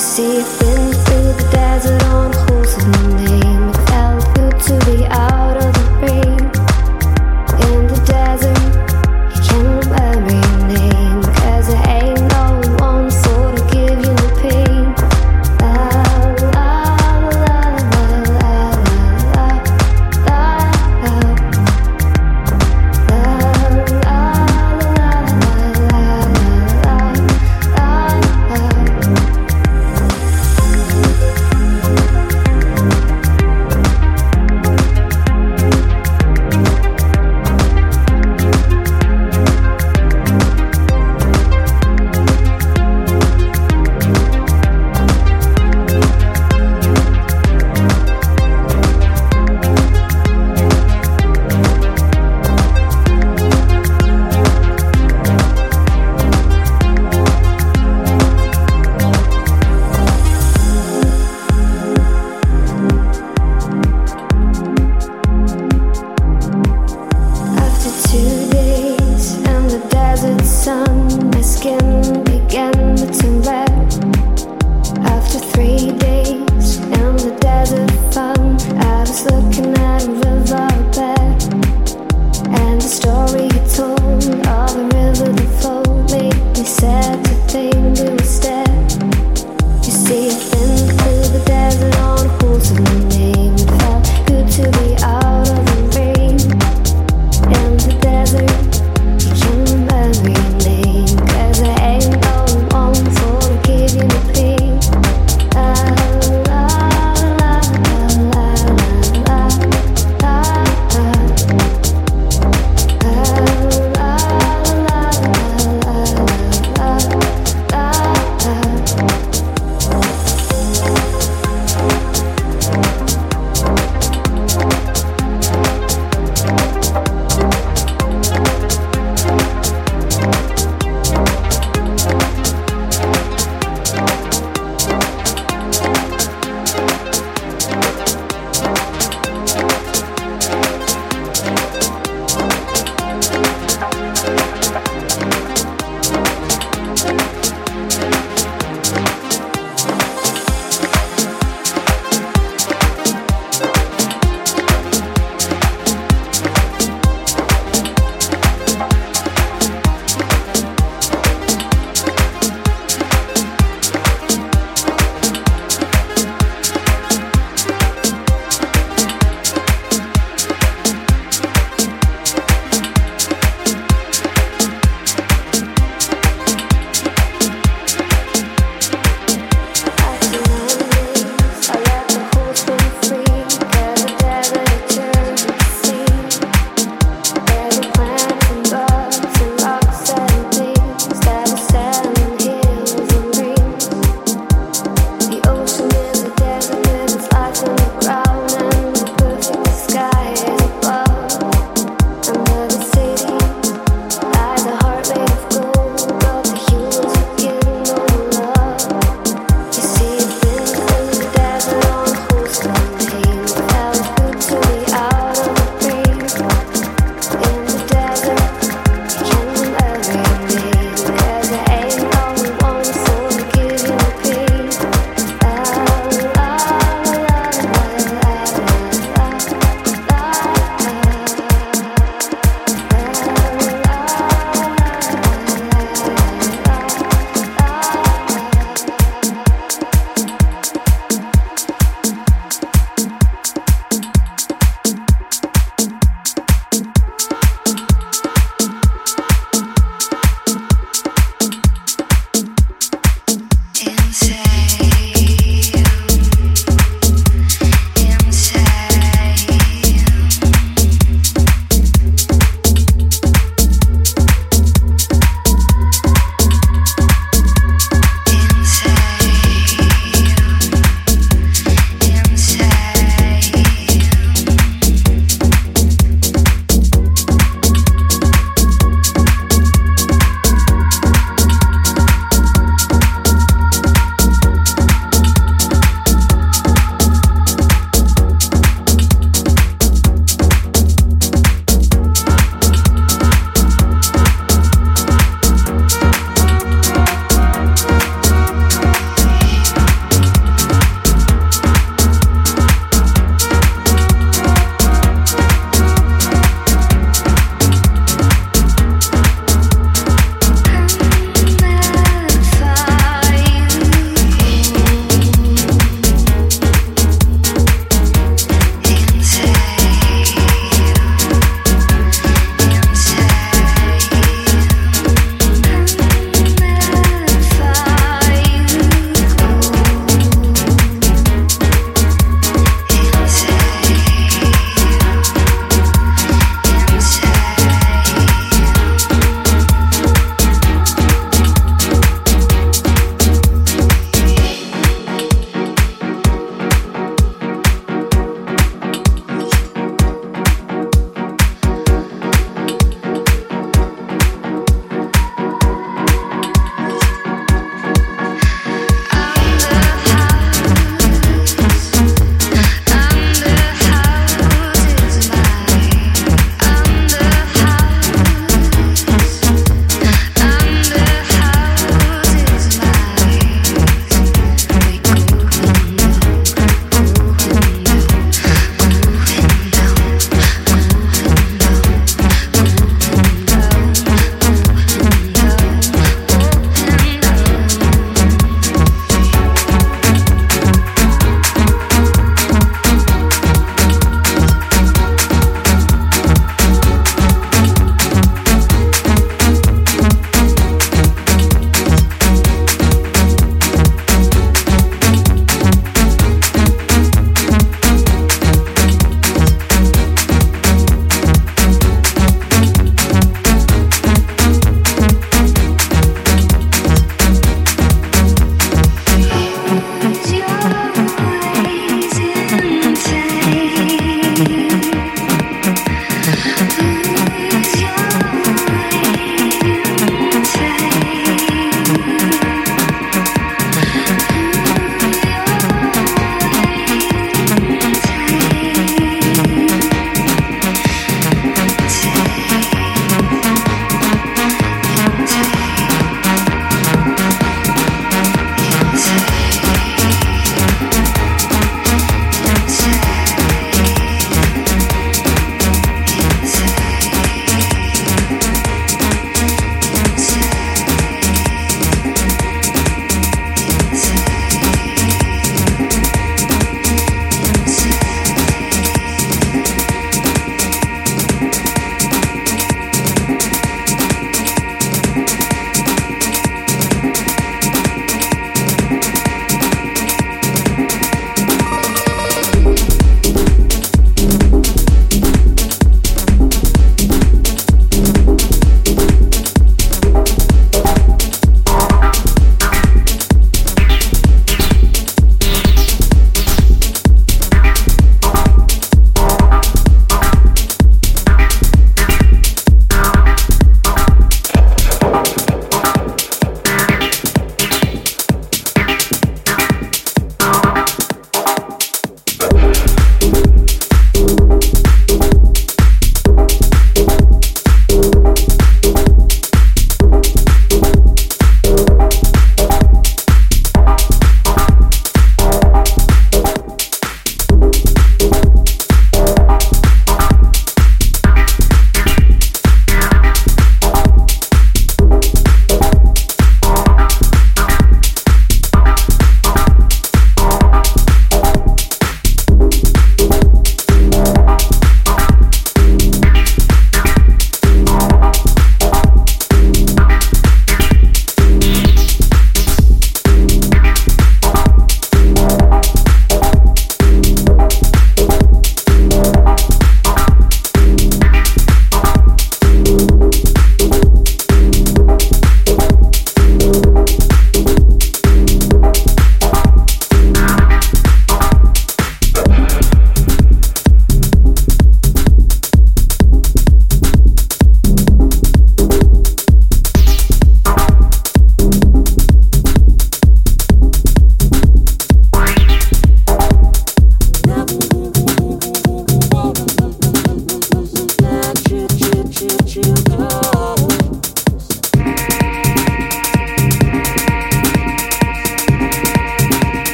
You see it been through the desert on